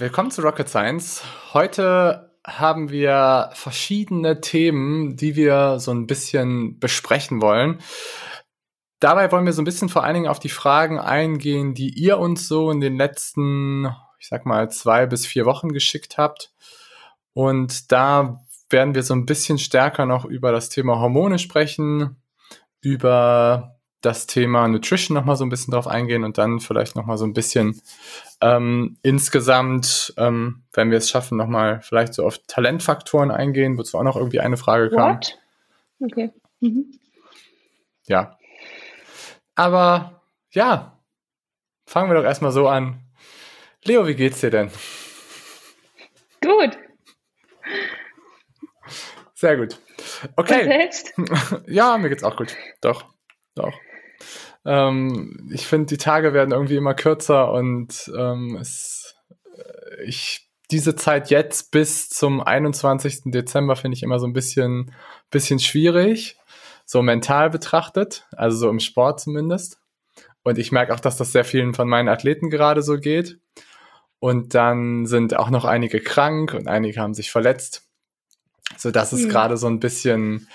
Willkommen zu Rocket Science. Heute haben wir verschiedene Themen, die wir so ein bisschen besprechen wollen. Dabei wollen wir so ein bisschen vor allen Dingen auf die Fragen eingehen, die ihr uns so in den letzten, ich sag mal, zwei bis vier Wochen geschickt habt. Und da werden wir so ein bisschen stärker noch über das Thema Hormone sprechen, über das Thema Nutrition nochmal so ein bisschen drauf eingehen und dann vielleicht nochmal so ein bisschen ähm, insgesamt, ähm, wenn wir es schaffen, nochmal vielleicht so auf Talentfaktoren eingehen, wozu auch noch irgendwie eine Frage kam. What? Okay. Mhm. Ja. Aber ja, fangen wir doch erstmal so an. Leo, wie geht's dir denn? Gut. Sehr gut. Okay. ja, mir geht's auch gut. Doch, doch. Ähm, ich finde, die Tage werden irgendwie immer kürzer und ähm, es, äh, ich diese Zeit jetzt bis zum 21. Dezember finde ich immer so ein bisschen, bisschen schwierig, so mental betrachtet, also so im Sport zumindest. Und ich merke auch, dass das sehr vielen von meinen Athleten gerade so geht. Und dann sind auch noch einige krank und einige haben sich verletzt, so dass es mhm. gerade so ein bisschen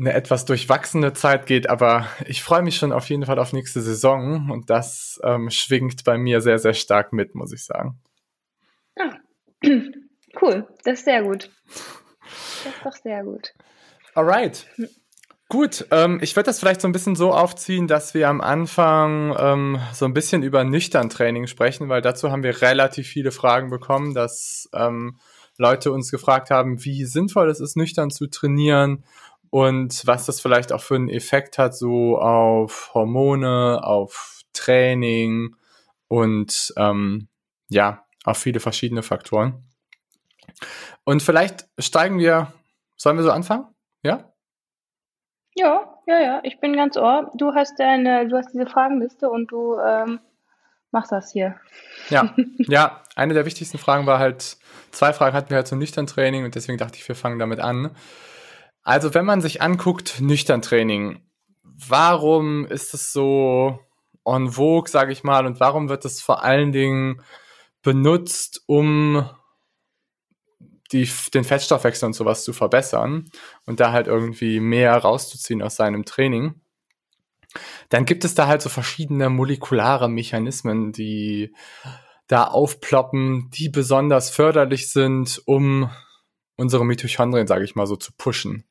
eine etwas durchwachsene Zeit geht, aber ich freue mich schon auf jeden Fall auf nächste Saison und das ähm, schwingt bei mir sehr, sehr stark mit, muss ich sagen. Ah. Cool, das ist sehr gut. Das ist doch sehr gut. Alright. Gut, ähm, ich würde das vielleicht so ein bisschen so aufziehen, dass wir am Anfang ähm, so ein bisschen über nüchtern Training sprechen, weil dazu haben wir relativ viele Fragen bekommen, dass ähm, Leute uns gefragt haben, wie sinnvoll es ist, nüchtern zu trainieren und was das vielleicht auch für einen Effekt hat, so auf Hormone, auf Training und ähm, ja, auf viele verschiedene Faktoren. Und vielleicht steigen wir, sollen wir so anfangen? Ja? Ja, ja, ja, ich bin ganz ohr. Du hast deine, du hast diese Fragenliste und du ähm, machst das hier. Ja, ja, eine der wichtigsten Fragen war halt, zwei Fragen hatten wir halt zum nüchtern Training und deswegen dachte ich, wir fangen damit an. Also wenn man sich anguckt, nüchtern Training, warum ist es so en vogue, sage ich mal, und warum wird es vor allen Dingen benutzt, um die, den Fettstoffwechsel und sowas zu verbessern und da halt irgendwie mehr rauszuziehen aus seinem Training? Dann gibt es da halt so verschiedene molekulare Mechanismen, die da aufploppen, die besonders förderlich sind, um unsere Mitochondrien, sage ich mal so, zu pushen.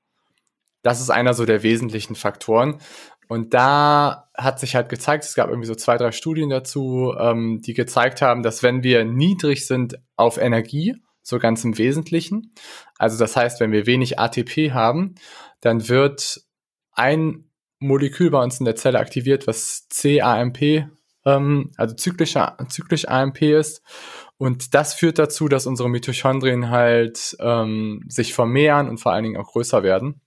Das ist einer so der wesentlichen Faktoren. Und da hat sich halt gezeigt, es gab irgendwie so zwei, drei Studien dazu, ähm, die gezeigt haben, dass wenn wir niedrig sind auf Energie, so ganz im Wesentlichen, also das heißt, wenn wir wenig ATP haben, dann wird ein Molekül bei uns in der Zelle aktiviert, was CAMP, ähm, also zyklischer, zyklisch AMP ist. Und das führt dazu, dass unsere Mitochondrien halt ähm, sich vermehren und vor allen Dingen auch größer werden.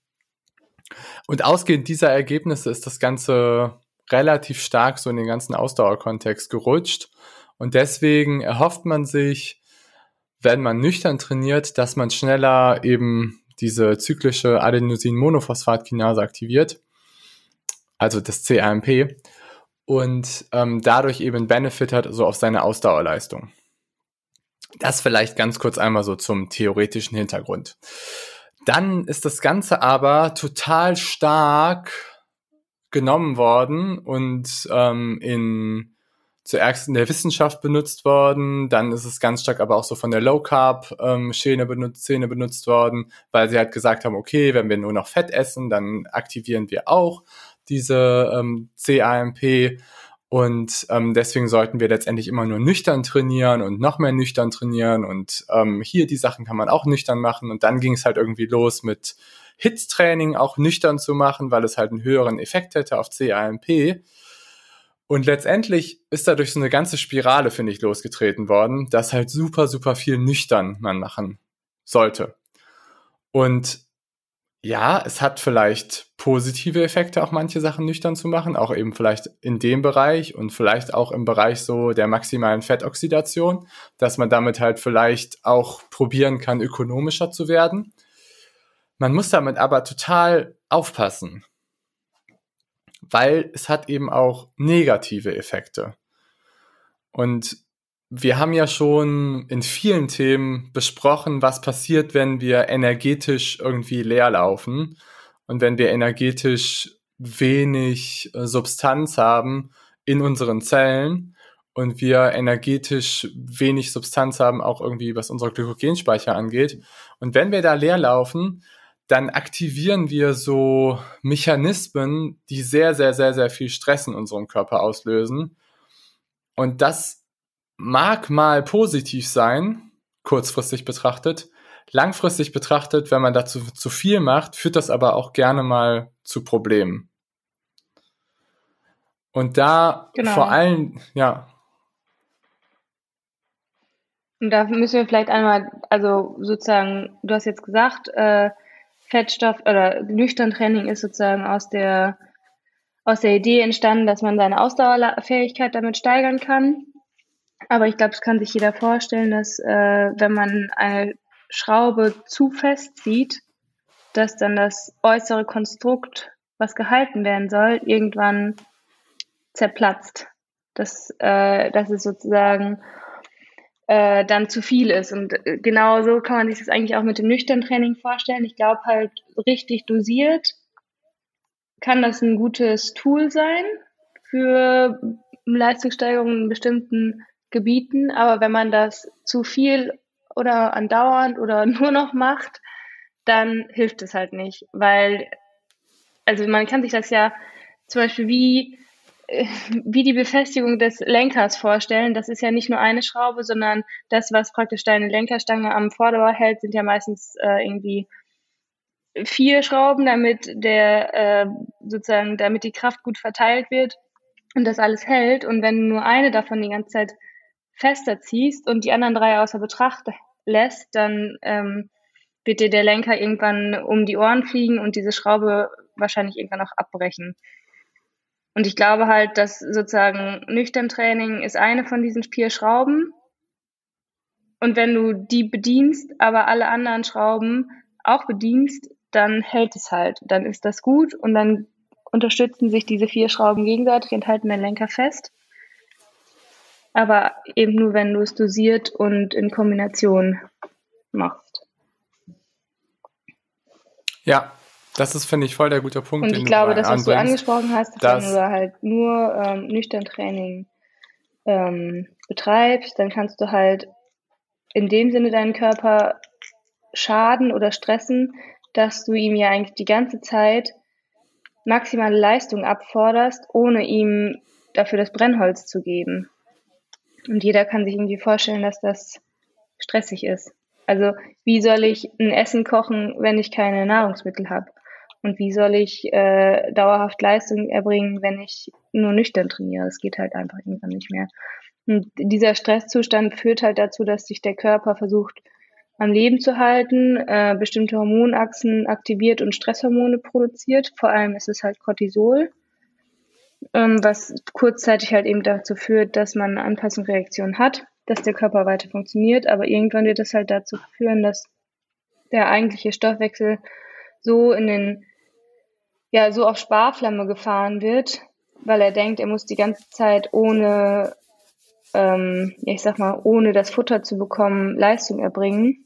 Und ausgehend dieser Ergebnisse ist das Ganze relativ stark so in den ganzen Ausdauerkontext gerutscht. Und deswegen erhofft man sich, wenn man nüchtern trainiert, dass man schneller eben diese zyklische Adenosin-Monophosphatkinase aktiviert, also das CAMP, und ähm, dadurch eben Benefit hat so auf seine Ausdauerleistung. Das vielleicht ganz kurz einmal so zum theoretischen Hintergrund. Dann ist das Ganze aber total stark genommen worden und ähm, in zuerst in der Wissenschaft benutzt worden, dann ist es ganz stark aber auch so von der Low Carb ähm, Szene benutzt, Szene benutzt worden, weil sie halt gesagt haben, okay, wenn wir nur noch Fett essen, dann aktivieren wir auch diese ähm, CAMP und ähm, deswegen sollten wir letztendlich immer nur nüchtern trainieren und noch mehr nüchtern trainieren. Und ähm, hier die Sachen kann man auch nüchtern machen. Und dann ging es halt irgendwie los mit Hit-Training auch nüchtern zu machen, weil es halt einen höheren Effekt hätte auf CAMP. Und letztendlich ist dadurch so eine ganze Spirale, finde ich, losgetreten worden, dass halt super, super viel nüchtern man machen sollte. Und ja, es hat vielleicht positive Effekte, auch manche Sachen nüchtern zu machen, auch eben vielleicht in dem Bereich und vielleicht auch im Bereich so der maximalen Fettoxidation, dass man damit halt vielleicht auch probieren kann, ökonomischer zu werden. Man muss damit aber total aufpassen, weil es hat eben auch negative Effekte. Und wir haben ja schon in vielen Themen besprochen, was passiert, wenn wir energetisch irgendwie leer laufen und wenn wir energetisch wenig äh, Substanz haben in unseren Zellen und wir energetisch wenig Substanz haben, auch irgendwie was unsere Glykogenspeicher angeht. Und wenn wir da leer laufen, dann aktivieren wir so Mechanismen, die sehr, sehr, sehr, sehr viel Stress in unserem Körper auslösen. Und das mag mal positiv sein, kurzfristig betrachtet. Langfristig betrachtet, wenn man dazu zu viel macht, führt das aber auch gerne mal zu Problemen. Und da genau. vor allem, ja. Und da müssen wir vielleicht einmal, also sozusagen, du hast jetzt gesagt, äh, Fettstoff oder Nüchtern-Training ist sozusagen aus der, aus der Idee entstanden, dass man seine Ausdauerfähigkeit damit steigern kann. Aber ich glaube, es kann sich jeder vorstellen, dass äh, wenn man eine Schraube zu fest zieht, dass dann das äußere Konstrukt, was gehalten werden soll, irgendwann zerplatzt. Dass, äh, dass es sozusagen äh, dann zu viel ist. Und äh, genau so kann man sich das eigentlich auch mit dem nüchternen Training vorstellen. Ich glaube halt, richtig dosiert kann das ein gutes Tool sein für Leistungssteigerung in bestimmten Gebieten, aber wenn man das zu viel oder andauernd oder nur noch macht, dann hilft es halt nicht, weil, also man kann sich das ja zum Beispiel wie, wie die Befestigung des Lenkers vorstellen. Das ist ja nicht nur eine Schraube, sondern das, was praktisch deine Lenkerstange am Vorderbau hält, sind ja meistens äh, irgendwie vier Schrauben, damit der äh, sozusagen, damit die Kraft gut verteilt wird und das alles hält. Und wenn nur eine davon die ganze Zeit fester ziehst und die anderen drei außer Betracht lässt, dann ähm, wird dir der Lenker irgendwann um die Ohren fliegen und diese Schraube wahrscheinlich irgendwann auch abbrechen. Und ich glaube halt, dass sozusagen nüchtern Training ist eine von diesen vier Schrauben. Und wenn du die bedienst, aber alle anderen Schrauben auch bedienst, dann hält es halt. Dann ist das gut und dann unterstützen sich diese vier Schrauben gegenseitig und halten den Lenker fest aber eben nur, wenn du es dosiert und in Kombination machst. Ja, das ist, finde ich, voll der gute Punkt. Und ich glaube, das, was du angesprochen hast, dass wenn du halt nur ähm, nüchtern Training ähm, betreibst, dann kannst du halt in dem Sinne deinen Körper schaden oder stressen, dass du ihm ja eigentlich die ganze Zeit maximale Leistung abforderst, ohne ihm dafür das Brennholz zu geben. Und jeder kann sich irgendwie vorstellen, dass das stressig ist. Also wie soll ich ein Essen kochen, wenn ich keine Nahrungsmittel habe? Und wie soll ich äh, dauerhaft Leistung erbringen, wenn ich nur nüchtern trainiere? Das geht halt einfach irgendwann nicht mehr. Und dieser Stresszustand führt halt dazu, dass sich der Körper versucht, am Leben zu halten, äh, bestimmte Hormonachsen aktiviert und Stresshormone produziert. Vor allem ist es halt Cortisol was kurzzeitig halt eben dazu führt, dass man eine Anpassungsreaktion hat, dass der Körper weiter funktioniert, aber irgendwann wird es halt dazu führen, dass der eigentliche Stoffwechsel so in den, ja, so auf Sparflamme gefahren wird, weil er denkt, er muss die ganze Zeit ohne, ähm, ich sag mal, ohne das Futter zu bekommen, Leistung erbringen,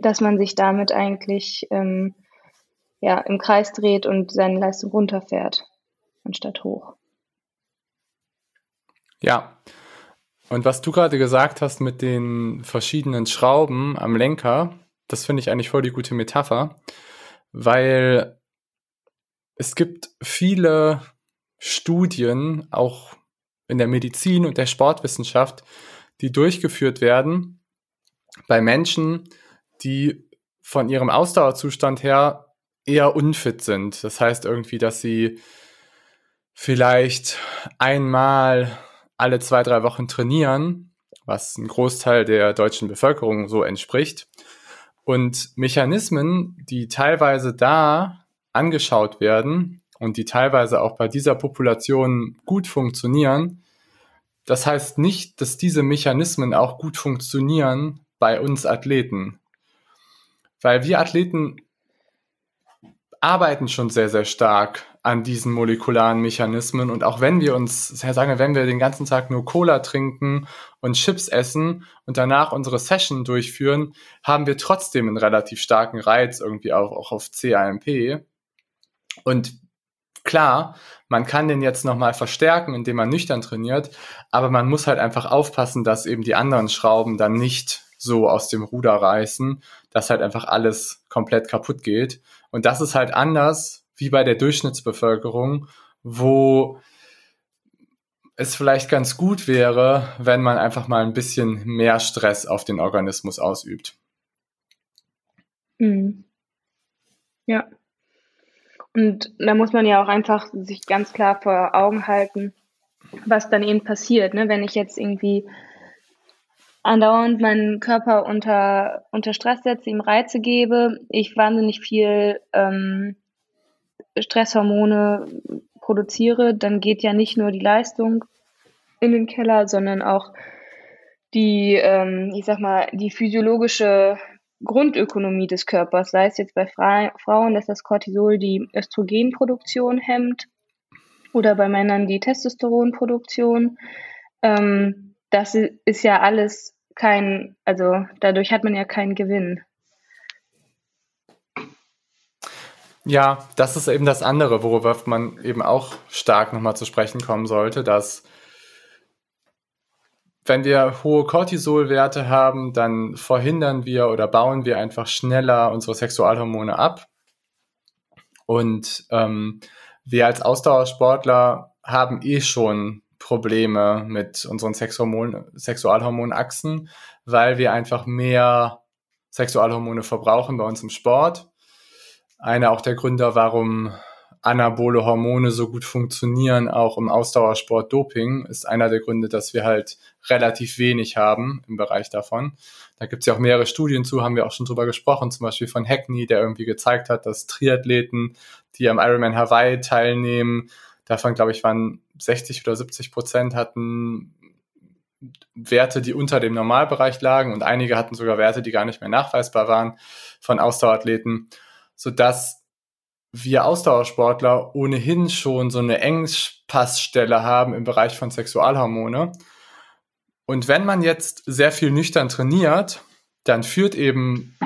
dass man sich damit eigentlich ähm, ja, im Kreis dreht und seine Leistung runterfährt, anstatt hoch. Ja. Und was du gerade gesagt hast mit den verschiedenen Schrauben am Lenker, das finde ich eigentlich voll die gute Metapher, weil es gibt viele Studien, auch in der Medizin und der Sportwissenschaft, die durchgeführt werden bei Menschen, die von ihrem Ausdauerzustand her eher unfit sind. Das heißt irgendwie, dass sie vielleicht einmal alle zwei, drei Wochen trainieren, was ein Großteil der deutschen Bevölkerung so entspricht. Und Mechanismen, die teilweise da angeschaut werden und die teilweise auch bei dieser Population gut funktionieren, das heißt nicht, dass diese Mechanismen auch gut funktionieren bei uns Athleten. Weil wir Athleten arbeiten schon sehr, sehr stark an diesen molekularen Mechanismen. Und auch wenn wir uns, sagen wir, wenn wir den ganzen Tag nur Cola trinken und Chips essen und danach unsere Session durchführen, haben wir trotzdem einen relativ starken Reiz irgendwie auch, auch auf CAMP. Und klar, man kann den jetzt nochmal verstärken, indem man nüchtern trainiert, aber man muss halt einfach aufpassen, dass eben die anderen Schrauben dann nicht so aus dem Ruder reißen, dass halt einfach alles komplett kaputt geht. Und das ist halt anders wie bei der Durchschnittsbevölkerung, wo es vielleicht ganz gut wäre, wenn man einfach mal ein bisschen mehr Stress auf den Organismus ausübt. Mhm. Ja. Und da muss man ja auch einfach sich ganz klar vor Augen halten, was dann eben passiert, ne? wenn ich jetzt irgendwie andauernd meinen Körper unter, unter Stress setze, ihm Reize gebe, ich wahnsinnig viel ähm, Stresshormone produziere, dann geht ja nicht nur die Leistung in den Keller, sondern auch die, ähm, ich sag mal, die physiologische Grundökonomie des Körpers, sei es jetzt bei Fra Frauen, dass das Cortisol die Östrogenproduktion hemmt oder bei Männern die Testosteronproduktion. Ähm, das ist ja alles kein, also dadurch hat man ja keinen Gewinn. Ja, das ist eben das andere, worüber man eben auch stark nochmal zu sprechen kommen sollte, dass wenn wir hohe Cortisolwerte haben, dann verhindern wir oder bauen wir einfach schneller unsere Sexualhormone ab. Und ähm, wir als Ausdauersportler haben eh schon Probleme mit unseren Sexhormon Sexualhormonachsen, weil wir einfach mehr Sexualhormone verbrauchen bei uns im Sport. Einer auch der Gründe, warum anabole Hormone so gut funktionieren, auch im Ausdauersport Doping, ist einer der Gründe, dass wir halt relativ wenig haben im Bereich davon. Da gibt es ja auch mehrere Studien zu, haben wir auch schon drüber gesprochen, zum Beispiel von Hackney, der irgendwie gezeigt hat, dass Triathleten, die am Ironman Hawaii teilnehmen, davon glaube ich waren 60 oder 70 Prozent hatten Werte, die unter dem Normalbereich lagen und einige hatten sogar Werte, die gar nicht mehr nachweisbar waren von Ausdauerathleten, sodass wir Ausdauersportler ohnehin schon so eine Engpassstelle haben im Bereich von Sexualhormone. Und wenn man jetzt sehr viel nüchtern trainiert, dann führt eben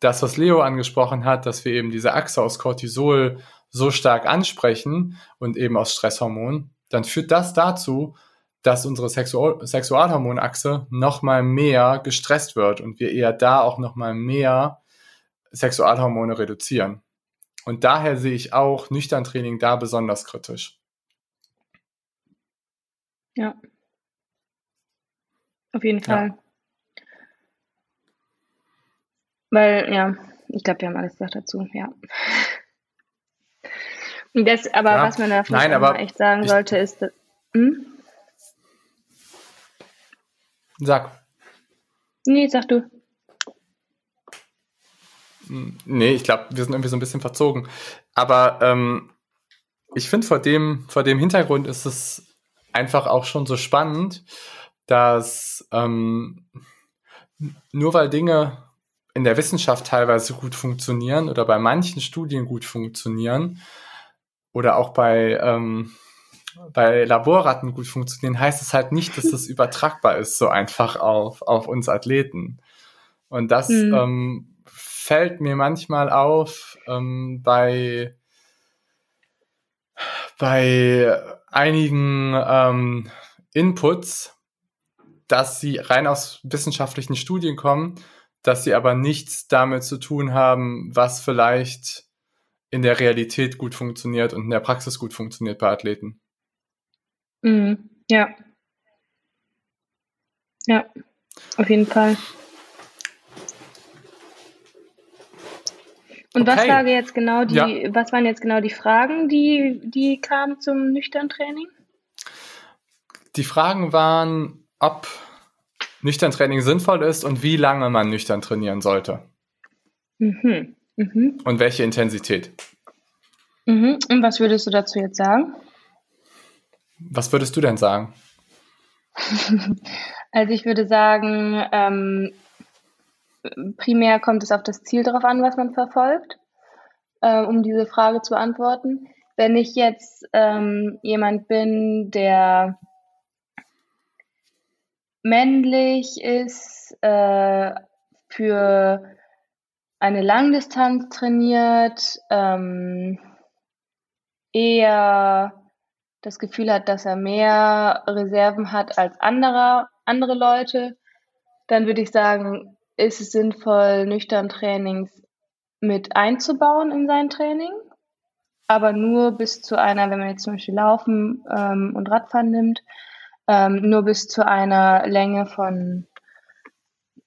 das, was Leo angesprochen hat, dass wir eben diese Achse aus Cortisol so stark ansprechen und eben aus Stresshormonen, dann führt das dazu, dass unsere Sexual Sexualhormonachse nochmal mehr gestresst wird und wir eher da auch nochmal mehr Sexualhormone reduzieren. Und daher sehe ich auch nüchtern Training da besonders kritisch. Ja. Auf jeden Fall. Ja. Weil, ja, ich glaube, wir haben alles gesagt dazu, ja. Das, aber ja. was man da vielleicht Nein, echt sagen sollte, ist, dass, hm? Sag. Nee, sag du. Nee, ich glaube, wir sind irgendwie so ein bisschen verzogen. Aber ähm, ich finde, vor dem, vor dem Hintergrund ist es einfach auch schon so spannend, dass ähm, nur weil Dinge in der Wissenschaft teilweise gut funktionieren oder bei manchen Studien gut funktionieren oder auch bei, ähm, bei Laborratten gut funktionieren, heißt es halt nicht, dass das übertragbar ist, so einfach auf, auf uns Athleten. Und das mhm. ähm, fällt mir manchmal auf ähm, bei, bei einigen ähm, Inputs, dass sie rein aus wissenschaftlichen Studien kommen, dass sie aber nichts damit zu tun haben, was vielleicht in der Realität gut funktioniert und in der Praxis gut funktioniert bei Athleten. Mhm. Ja. Ja, auf jeden Fall. Und, okay. was war jetzt genau die, ja. was waren jetzt genau die Fragen, die, die kamen zum nüchtern Training? Die Fragen waren, ob nüchtern Training sinnvoll ist und wie lange man nüchtern trainieren sollte. Mhm. Mhm. Und welche Intensität. Mhm. Und was würdest du dazu jetzt sagen? Was würdest du denn sagen? also ich würde sagen, ähm, primär kommt es auf das Ziel drauf an, was man verfolgt, äh, um diese Frage zu beantworten. Wenn ich jetzt ähm, jemand bin, der männlich ist, äh, für eine Langdistanz trainiert, ähm, eher das Gefühl hat, dass er mehr Reserven hat als andere, andere Leute, dann würde ich sagen, ist es sinnvoll, nüchtern Trainings mit einzubauen in sein Training, aber nur bis zu einer, wenn man jetzt zum Beispiel Laufen ähm, und Radfahren nimmt, ähm, nur bis zu einer Länge von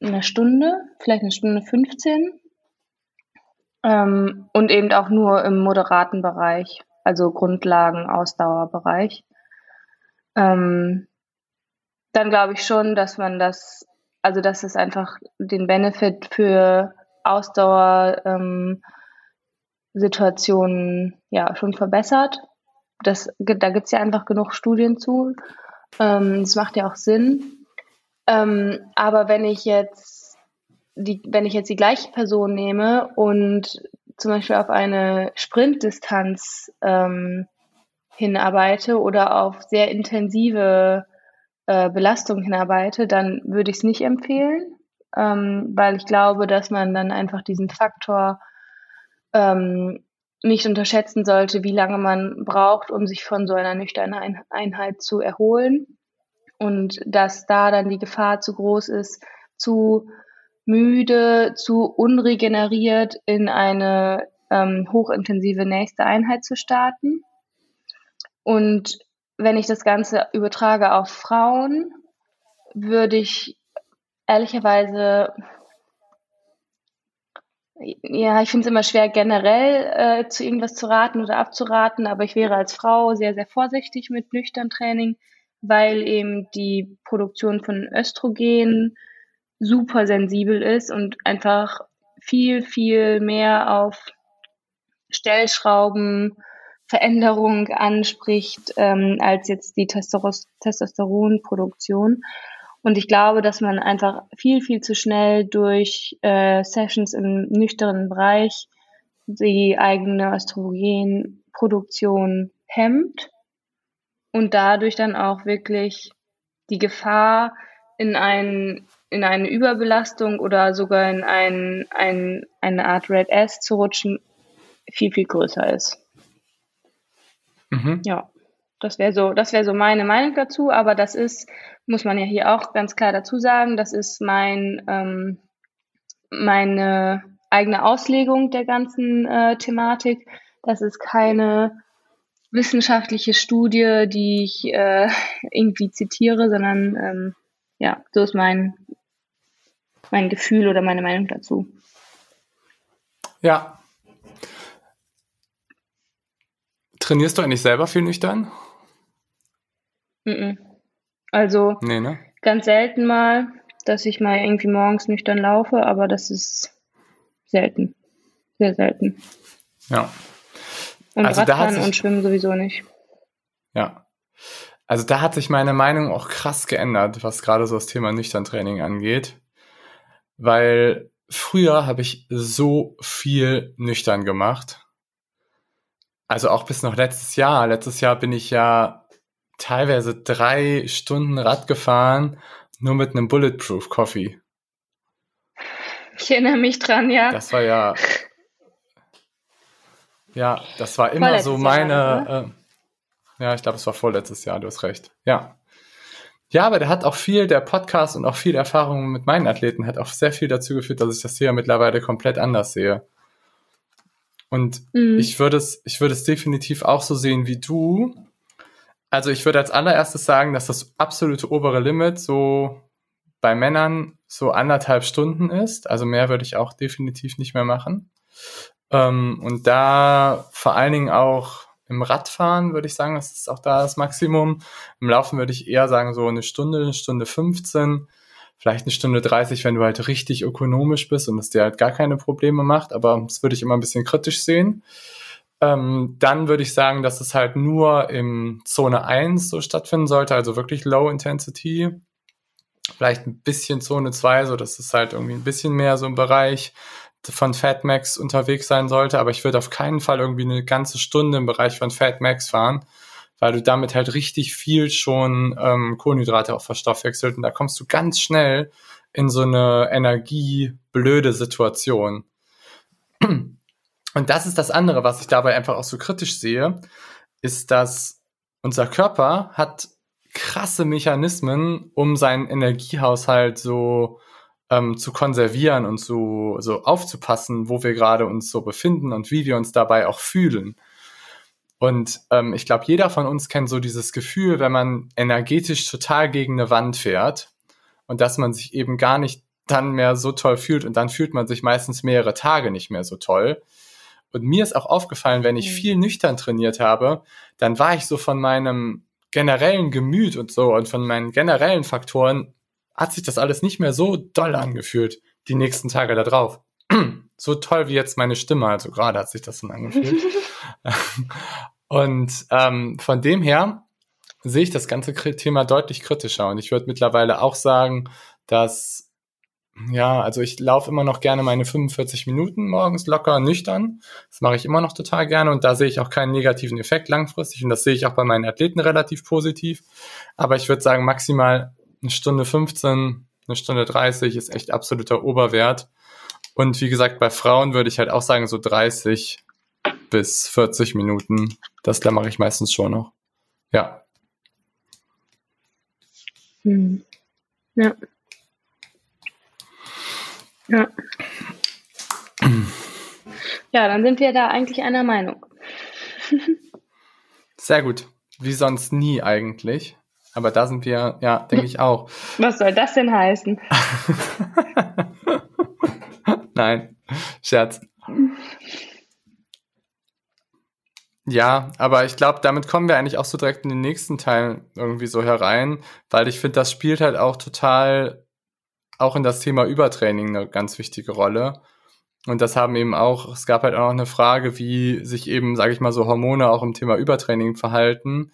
einer Stunde, vielleicht eine Stunde 15 ähm, und eben auch nur im moderaten Bereich also Grundlagen, Ausdauerbereich. Ähm, dann glaube ich schon, dass man das, also dass es einfach den Benefit für Ausdauer ähm, ja schon verbessert. Das, da gibt es ja einfach genug Studien zu. Ähm, das macht ja auch Sinn. Ähm, aber wenn ich jetzt die, wenn ich jetzt die gleiche Person nehme und zum Beispiel auf eine Sprintdistanz ähm, hinarbeite oder auf sehr intensive äh, Belastung hinarbeite, dann würde ich es nicht empfehlen, ähm, weil ich glaube, dass man dann einfach diesen Faktor ähm, nicht unterschätzen sollte, wie lange man braucht, um sich von so einer nüchternen Einheit zu erholen und dass da dann die Gefahr zu groß ist, zu müde, zu unregeneriert in eine ähm, hochintensive nächste Einheit zu starten. Und wenn ich das Ganze übertrage auf Frauen, würde ich ehrlicherweise, ja, ich finde es immer schwer generell äh, zu irgendwas zu raten oder abzuraten, aber ich wäre als Frau sehr, sehr vorsichtig mit nüchtern Training, weil eben die Produktion von Östrogen super sensibel ist und einfach viel, viel mehr auf Stellschrauben, Veränderung anspricht, ähm, als jetzt die Testosteron Testosteronproduktion. Und ich glaube, dass man einfach viel, viel zu schnell durch äh, Sessions im nüchternen Bereich die eigene Östrogenproduktion hemmt und dadurch dann auch wirklich die Gefahr in einen in eine Überbelastung oder sogar in ein, ein, eine Art Red S zu rutschen, viel, viel größer ist. Mhm. Ja, das wäre so, das wäre so meine Meinung dazu, aber das ist, muss man ja hier auch ganz klar dazu sagen, das ist mein, ähm, meine eigene Auslegung der ganzen äh, Thematik. Das ist keine wissenschaftliche Studie, die ich äh, irgendwie zitiere, sondern ähm, ja, so ist mein, mein Gefühl oder meine Meinung dazu. Ja. Trainierst du eigentlich selber viel nüchtern? Also nee, ne? ganz selten mal, dass ich mal irgendwie morgens nüchtern laufe, aber das ist selten. Sehr selten. Ja. Und also Radfahren und Schwimmen sowieso nicht. Ja. Also da hat sich meine Meinung auch krass geändert, was gerade so das Thema nüchtern Training angeht weil früher habe ich so viel nüchtern gemacht. Also auch bis noch letztes Jahr. Letztes Jahr bin ich ja teilweise drei Stunden Rad gefahren, nur mit einem Bulletproof Coffee. Ich erinnere mich dran, ja. Das war ja. Ja, das war immer so meine. Jahr, äh, ja, ich glaube, es war vorletztes Jahr, du hast recht. Ja. Ja, aber der hat auch viel, der Podcast und auch viel Erfahrung mit meinen Athleten hat auch sehr viel dazu geführt, dass ich das hier mittlerweile komplett anders sehe. Und mhm. ich würde es, ich würde es definitiv auch so sehen wie du. Also ich würde als allererstes sagen, dass das absolute obere Limit so bei Männern so anderthalb Stunden ist. Also mehr würde ich auch definitiv nicht mehr machen. Ähm, und da vor allen Dingen auch im Radfahren würde ich sagen, das ist auch da das Maximum. Im Laufen würde ich eher sagen, so eine Stunde, eine Stunde 15, vielleicht eine Stunde 30, wenn du halt richtig ökonomisch bist und es dir halt gar keine Probleme macht, aber das würde ich immer ein bisschen kritisch sehen. Ähm, dann würde ich sagen, dass es halt nur im Zone 1 so stattfinden sollte, also wirklich Low Intensity. Vielleicht ein bisschen Zone 2, so dass es halt irgendwie ein bisschen mehr so im Bereich von Fatmax unterwegs sein sollte, aber ich würde auf keinen Fall irgendwie eine ganze Stunde im Bereich von Fatmax fahren, weil du damit halt richtig viel schon ähm, Kohlenhydrate auch verstoffwechselt und da kommst du ganz schnell in so eine energieblöde Situation. Und das ist das andere, was ich dabei einfach auch so kritisch sehe, ist, dass unser Körper hat krasse Mechanismen, um seinen Energiehaushalt so ähm, zu konservieren und so, so aufzupassen, wo wir gerade uns so befinden und wie wir uns dabei auch fühlen. Und ähm, ich glaube, jeder von uns kennt so dieses Gefühl, wenn man energetisch total gegen eine Wand fährt und dass man sich eben gar nicht dann mehr so toll fühlt und dann fühlt man sich meistens mehrere Tage nicht mehr so toll. Und mir ist auch aufgefallen, wenn ich mhm. viel nüchtern trainiert habe, dann war ich so von meinem generellen Gemüt und so und von meinen generellen Faktoren hat sich das alles nicht mehr so doll angefühlt, die nächsten Tage da drauf. So toll wie jetzt meine Stimme, also gerade hat sich das dann angefühlt. und ähm, von dem her sehe ich das ganze Thema deutlich kritischer. Und ich würde mittlerweile auch sagen, dass, ja, also ich laufe immer noch gerne meine 45 Minuten morgens locker nüchtern. Das mache ich immer noch total gerne und da sehe ich auch keinen negativen Effekt langfristig und das sehe ich auch bei meinen Athleten relativ positiv. Aber ich würde sagen, maximal eine Stunde 15, eine Stunde 30 ist echt absoluter Oberwert. Und wie gesagt, bei Frauen würde ich halt auch sagen, so 30 bis 40 Minuten. Das da mache ich meistens schon noch. Ja. Hm. Ja. Ja. Ja, dann sind wir da eigentlich einer Meinung. Sehr gut. Wie sonst nie eigentlich. Aber da sind wir, ja, denke ich auch. Was soll das denn heißen? Nein, Scherz. Ja, aber ich glaube, damit kommen wir eigentlich auch so direkt in den nächsten Teil irgendwie so herein, weil ich finde, das spielt halt auch total auch in das Thema Übertraining eine ganz wichtige Rolle. Und das haben eben auch, es gab halt auch noch eine Frage, wie sich eben, sage ich mal, so Hormone auch im Thema Übertraining verhalten.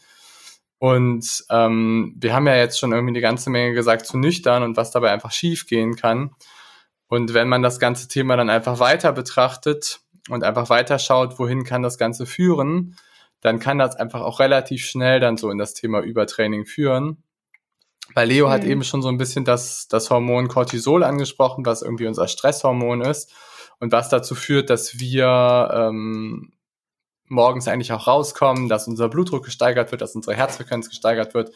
Und ähm, wir haben ja jetzt schon irgendwie eine ganze Menge gesagt zu nüchtern und was dabei einfach schief gehen kann. Und wenn man das ganze Thema dann einfach weiter betrachtet und einfach weiter schaut, wohin kann das Ganze führen, dann kann das einfach auch relativ schnell dann so in das Thema Übertraining führen. Weil Leo mhm. hat eben schon so ein bisschen das, das Hormon Cortisol angesprochen, was irgendwie unser Stresshormon ist und was dazu führt, dass wir ähm, morgens eigentlich auch rauskommen, dass unser Blutdruck gesteigert wird, dass unsere Herzfrequenz gesteigert wird,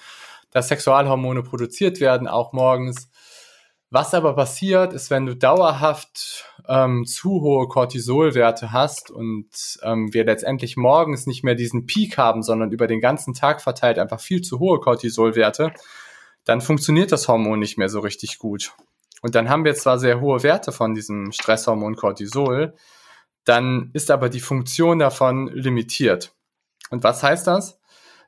dass Sexualhormone produziert werden, auch morgens. Was aber passiert, ist, wenn du dauerhaft ähm, zu hohe Cortisolwerte hast und ähm, wir letztendlich morgens nicht mehr diesen Peak haben, sondern über den ganzen Tag verteilt einfach viel zu hohe Cortisolwerte, dann funktioniert das Hormon nicht mehr so richtig gut. Und dann haben wir zwar sehr hohe Werte von diesem Stresshormon Cortisol, dann ist aber die Funktion davon limitiert. Und was heißt das?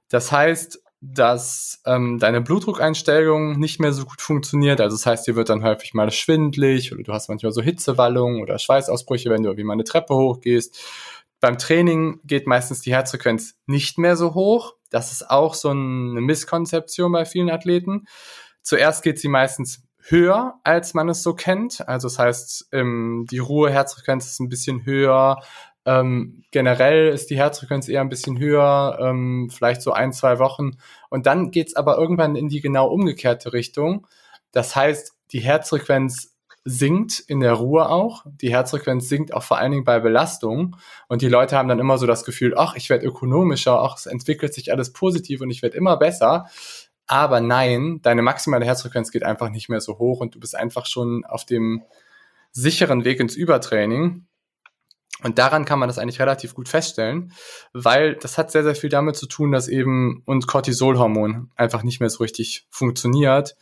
Das heißt, dass ähm, deine Blutdruckeinstellung nicht mehr so gut funktioniert. Also das heißt, dir wird dann häufig mal schwindlig oder du hast manchmal so Hitzewallungen oder Schweißausbrüche, wenn du irgendwie mal eine Treppe hochgehst. Beim Training geht meistens die Herzfrequenz nicht mehr so hoch. Das ist auch so eine Misskonzeption bei vielen Athleten. Zuerst geht sie meistens höher, als man es so kennt. Also das heißt, ähm, die Ruheherzfrequenz ist ein bisschen höher. Ähm, generell ist die Herzfrequenz eher ein bisschen höher, ähm, vielleicht so ein, zwei Wochen. Und dann geht's aber irgendwann in die genau umgekehrte Richtung. Das heißt, die Herzfrequenz sinkt in der Ruhe auch. Die Herzfrequenz sinkt auch vor allen Dingen bei Belastung. Und die Leute haben dann immer so das Gefühl, ach, ich werde ökonomischer, ach, es entwickelt sich alles positiv und ich werde immer besser. Aber nein, deine maximale Herzfrequenz geht einfach nicht mehr so hoch und du bist einfach schon auf dem sicheren Weg ins Übertraining. Und daran kann man das eigentlich relativ gut feststellen, weil das hat sehr, sehr viel damit zu tun, dass eben uns Cortisolhormon einfach nicht mehr so richtig funktioniert.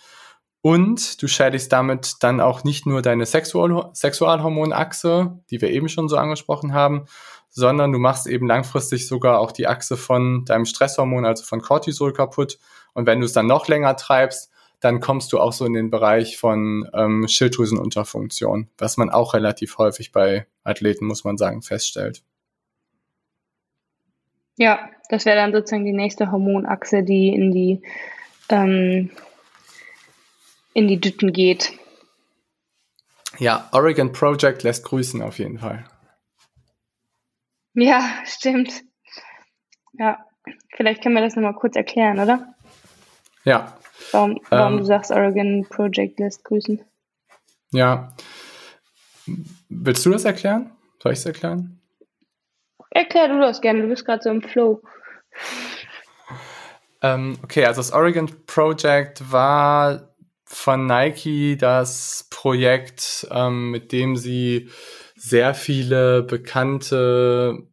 Und du schädigst damit dann auch nicht nur deine Sexual Sexualhormonachse, die wir eben schon so angesprochen haben, sondern du machst eben langfristig sogar auch die Achse von deinem Stresshormon, also von Cortisol kaputt. Und wenn du es dann noch länger treibst, dann kommst du auch so in den Bereich von ähm, Schilddrüsenunterfunktion, was man auch relativ häufig bei Athleten, muss man sagen, feststellt. Ja, das wäre dann sozusagen die nächste Hormonachse, die in die ähm, in die Dütten geht. Ja, Oregon Project lässt grüßen auf jeden Fall. Ja, stimmt. Ja, vielleicht können wir das nochmal kurz erklären, oder? Ja. Warum, warum ähm, du sagst, Oregon Project lässt grüßen. Ja. Willst du das erklären? Soll ich es erklären? Erklär du das gerne, du bist gerade so im Flow. Ähm, okay, also das Oregon Project war von Nike das Projekt, ähm, mit dem sie sehr viele bekannte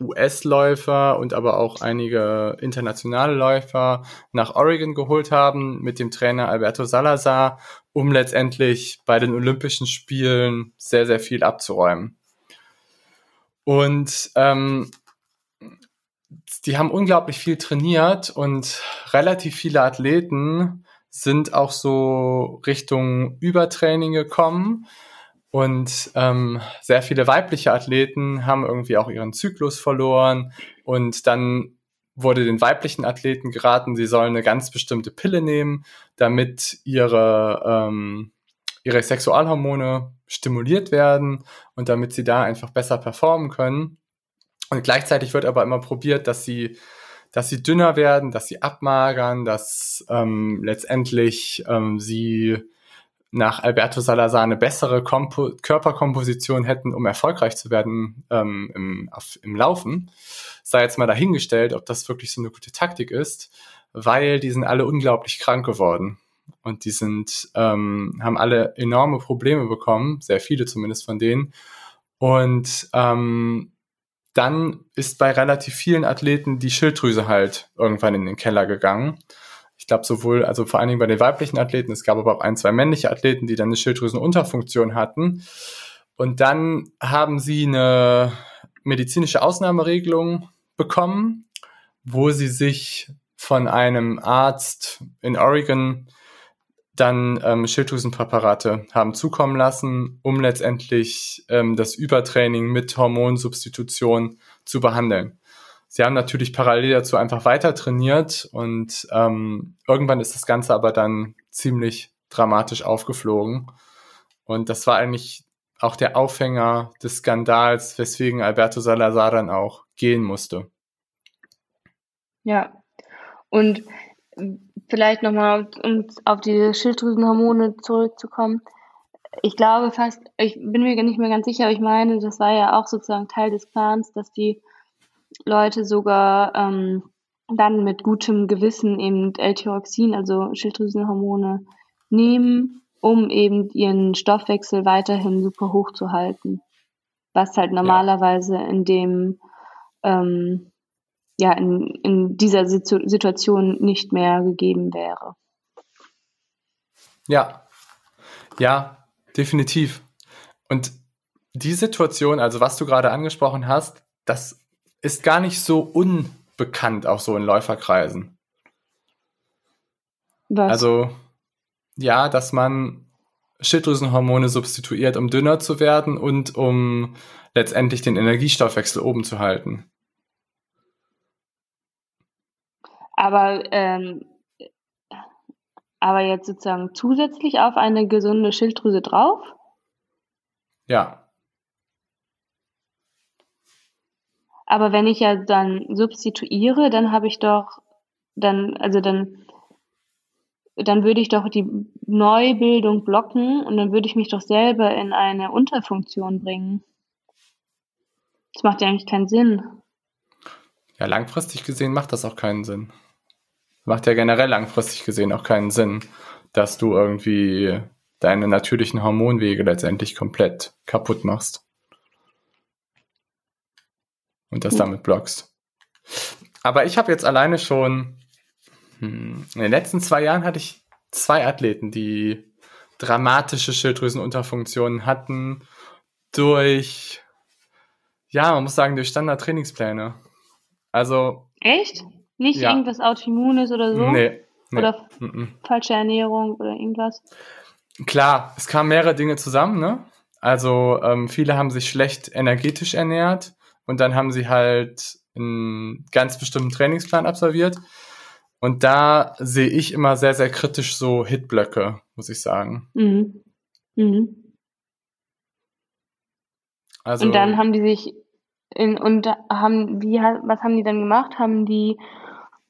US-Läufer und aber auch einige internationale Läufer nach Oregon geholt haben mit dem Trainer Alberto Salazar, um letztendlich bei den Olympischen Spielen sehr, sehr viel abzuräumen. Und ähm, die haben unglaublich viel trainiert und relativ viele Athleten sind auch so Richtung Übertraining gekommen. Und ähm, sehr viele weibliche Athleten haben irgendwie auch ihren Zyklus verloren. Und dann wurde den weiblichen Athleten geraten, sie sollen eine ganz bestimmte Pille nehmen, damit ihre, ähm, ihre Sexualhormone stimuliert werden und damit sie da einfach besser performen können. Und gleichzeitig wird aber immer probiert, dass sie dass sie dünner werden, dass sie abmagern, dass ähm, letztendlich ähm, sie nach Alberto Salazar eine bessere Kompo Körperkomposition hätten, um erfolgreich zu werden ähm, im, auf, im Laufen. Sei jetzt mal dahingestellt, ob das wirklich so eine gute Taktik ist, weil die sind alle unglaublich krank geworden. Und die sind, ähm, haben alle enorme Probleme bekommen, sehr viele zumindest von denen. Und ähm, dann ist bei relativ vielen Athleten die Schilddrüse halt irgendwann in den Keller gegangen. Ich glaube sowohl, also vor allen Dingen bei den weiblichen Athleten, es gab aber auch ein, zwei männliche Athleten, die dann eine Schilddrüsenunterfunktion hatten. Und dann haben sie eine medizinische Ausnahmeregelung bekommen, wo sie sich von einem Arzt in Oregon dann ähm, Schilddrüsenpräparate haben zukommen lassen, um letztendlich ähm, das Übertraining mit Hormonsubstitution zu behandeln. Sie haben natürlich parallel dazu einfach weiter trainiert und ähm, irgendwann ist das Ganze aber dann ziemlich dramatisch aufgeflogen. Und das war eigentlich auch der Aufhänger des Skandals, weswegen Alberto Salazar dann auch gehen musste. Ja, und vielleicht nochmal, um auf die Schilddrüsenhormone zurückzukommen. Ich glaube fast, ich bin mir nicht mehr ganz sicher, aber ich meine, das war ja auch sozusagen Teil des Plans, dass die Leute sogar ähm, dann mit gutem Gewissen eben L-Tyroxin, also Schilddrüsenhormone, nehmen, um eben ihren Stoffwechsel weiterhin super hoch zu halten. Was halt normalerweise in dem ähm, ja in, in dieser Situation nicht mehr gegeben wäre. Ja, ja, definitiv. Und die Situation, also was du gerade angesprochen hast, das ist gar nicht so unbekannt, auch so in Läuferkreisen. Was? Also, ja, dass man Schilddrüsenhormone substituiert, um dünner zu werden und um letztendlich den Energiestoffwechsel oben zu halten. Aber, ähm, aber jetzt sozusagen zusätzlich auf eine gesunde Schilddrüse drauf? Ja. Aber wenn ich ja dann substituiere, dann habe ich doch, dann, also dann, dann würde ich doch die Neubildung blocken und dann würde ich mich doch selber in eine Unterfunktion bringen. Das macht ja eigentlich keinen Sinn. Ja, langfristig gesehen macht das auch keinen Sinn macht ja generell langfristig gesehen auch keinen Sinn, dass du irgendwie deine natürlichen Hormonwege letztendlich komplett kaputt machst. Und das damit blockst. Aber ich habe jetzt alleine schon, hm, in den letzten zwei Jahren hatte ich zwei Athleten, die dramatische Schilddrüsenunterfunktionen hatten durch, ja, man muss sagen, durch Standard-Trainingspläne. Also. Echt? Nicht ja. irgendwas Autoimmunes oder so? Nee. nee. Oder -mm. falsche Ernährung oder irgendwas? Klar, es kamen mehrere Dinge zusammen, ne? Also ähm, viele haben sich schlecht energetisch ernährt und dann haben sie halt einen ganz bestimmten Trainingsplan absolviert. Und da sehe ich immer sehr, sehr kritisch so Hitblöcke, muss ich sagen. Mhm. Mhm. Also, und dann haben die sich in, und haben, wie, was haben die dann gemacht? Haben die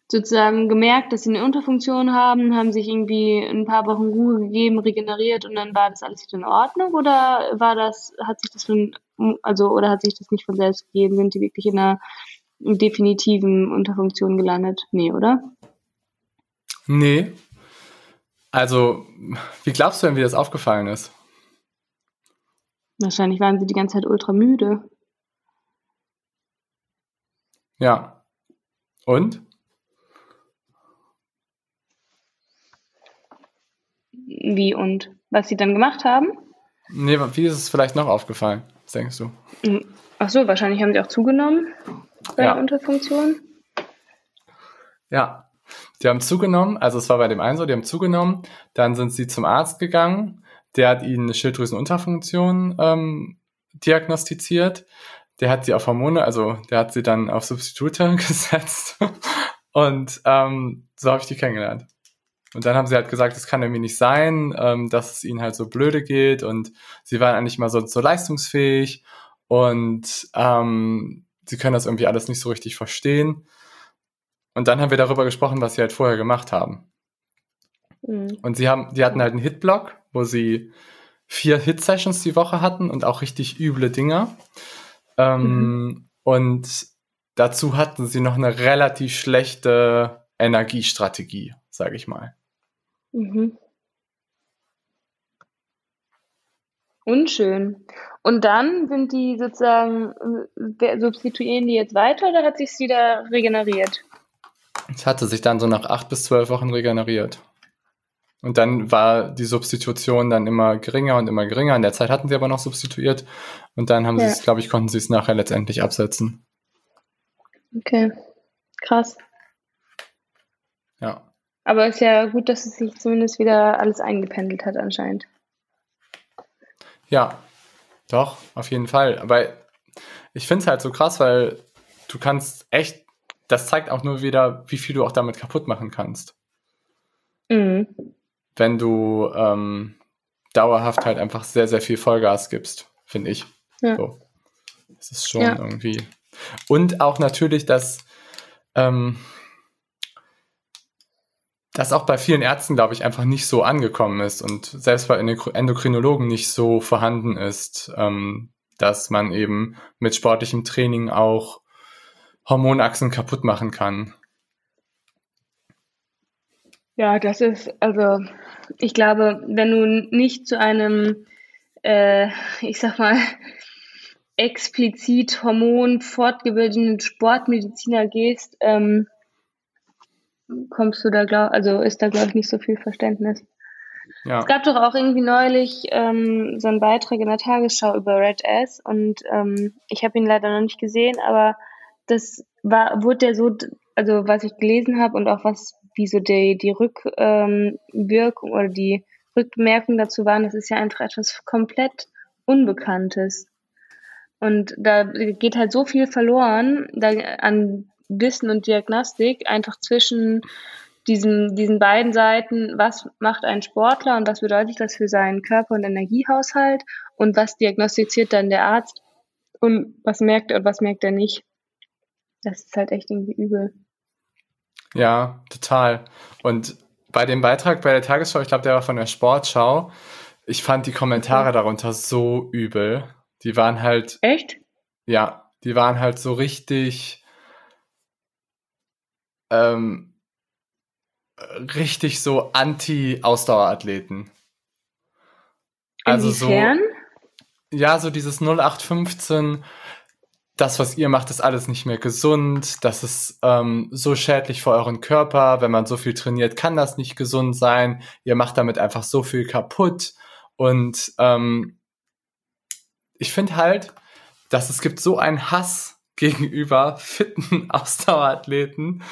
sozusagen gemerkt, dass sie eine Unterfunktion haben, haben sich irgendwie ein paar Wochen Ruhe gegeben, regeneriert und dann war das alles wieder in Ordnung oder war das, hat sich das von, also, oder hat sich das nicht von selbst gegeben? Sind die wirklich in einer definitiven Unterfunktion gelandet? Nee, oder? Nee. Also, wie glaubst du denn, wie das aufgefallen ist? Wahrscheinlich waren sie die ganze Zeit ultra müde. Ja. Und? Wie und? Was sie dann gemacht haben? Nee, wie ist es vielleicht noch aufgefallen, was denkst du? Hm. Ach so, wahrscheinlich haben sie auch zugenommen bei ja. der Unterfunktion. Ja, die haben zugenommen, also es war bei dem einen so, die haben zugenommen, dann sind sie zum Arzt gegangen, der hat ihnen eine Schilddrüsenunterfunktion ähm, diagnostiziert, der hat sie auf Hormone, also der hat sie dann auf Substitute gesetzt und ähm, so habe ich die kennengelernt. Und dann haben sie halt gesagt, es kann irgendwie nicht sein, ähm, dass es ihnen halt so blöde geht und sie waren eigentlich mal so, so leistungsfähig und ähm, sie können das irgendwie alles nicht so richtig verstehen. Und dann haben wir darüber gesprochen, was sie halt vorher gemacht haben. Mhm. Und sie haben, die hatten halt einen Hitblock, wo sie vier Hit-Sessions die Woche hatten und auch richtig üble Dinger. Ähm, mhm. Und dazu hatten sie noch eine relativ schlechte Energiestrategie, sage ich mal. Mhm. Unschön. Und dann sind die sozusagen, äh, substituieren die jetzt weiter oder hat sich wieder regeneriert? Es hatte sich dann so nach acht bis zwölf Wochen regeneriert. Und dann war die Substitution dann immer geringer und immer geringer. In der Zeit hatten sie aber noch substituiert. Und dann haben ja. sie es, glaube ich, konnten sie es nachher letztendlich absetzen. Okay. Krass. Ja. Aber es ist ja gut, dass es sich zumindest wieder alles eingependelt hat anscheinend. Ja, doch, auf jeden Fall. Aber ich finde es halt so krass, weil du kannst echt das zeigt auch nur wieder, wie viel du auch damit kaputt machen kannst. Mhm. Wenn du ähm, dauerhaft halt einfach sehr, sehr viel Vollgas gibst, finde ich. Ja. So. Das ist schon ja. irgendwie. Und auch natürlich, dass ähm, das auch bei vielen Ärzten, glaube ich, einfach nicht so angekommen ist und selbst bei Endokrinologen nicht so vorhanden ist, ähm, dass man eben mit sportlichem Training auch Hormonachsen kaputt machen kann. Ja, das ist, also ich glaube, wenn du nicht zu einem, äh, ich sag mal, explizit Hormon fortgebildeten Sportmediziner gehst, ähm, kommst du da, glaub, also ist da, glaube ich, nicht so viel Verständnis. Ja. Es gab doch auch irgendwie neulich ähm, so einen Beitrag in der Tagesschau über Red S und ähm, ich habe ihn leider noch nicht gesehen, aber das war, wurde der so, also was ich gelesen habe und auch was, wie so die, die Rückwirkung ähm, oder die Rückmerkung dazu waren, das ist ja einfach etwas komplett Unbekanntes. Und da geht halt so viel verloren da, an Wissen und Diagnostik, einfach zwischen diesen, diesen beiden Seiten, was macht ein Sportler und was bedeutet das für seinen Körper- und Energiehaushalt und was diagnostiziert dann der Arzt und was merkt er und was merkt er nicht. Das ist halt echt irgendwie übel. Ja, total. Und bei dem Beitrag bei der Tagesschau, ich glaube, der war von der Sportschau, ich fand die Kommentare darunter so übel. Die waren halt. Echt? Ja, die waren halt so richtig. Ähm, richtig so anti-Ausdauerathleten. Also Inwiefern? so. Ja, so dieses 0815 das, was ihr macht, ist alles nicht mehr gesund, das ist ähm, so schädlich für euren Körper, wenn man so viel trainiert, kann das nicht gesund sein, ihr macht damit einfach so viel kaputt und ähm, ich finde halt, dass es gibt so einen Hass gegenüber fitten Ausdauerathleten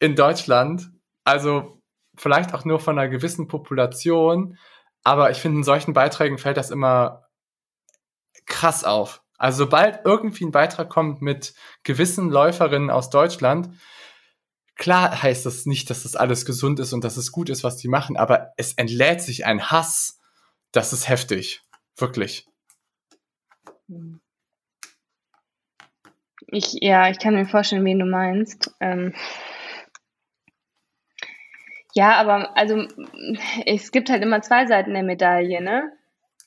in Deutschland, also vielleicht auch nur von einer gewissen Population, aber ich finde, in solchen Beiträgen fällt das immer krass auf. Also sobald irgendwie ein Beitrag kommt mit gewissen Läuferinnen aus Deutschland, klar heißt das nicht, dass das alles gesund ist und dass es gut ist, was die machen, aber es entlädt sich ein Hass, das ist heftig. Wirklich. Ich, ja, ich kann mir vorstellen, wen du meinst. Ähm ja, aber also es gibt halt immer zwei Seiten der Medaille, ne?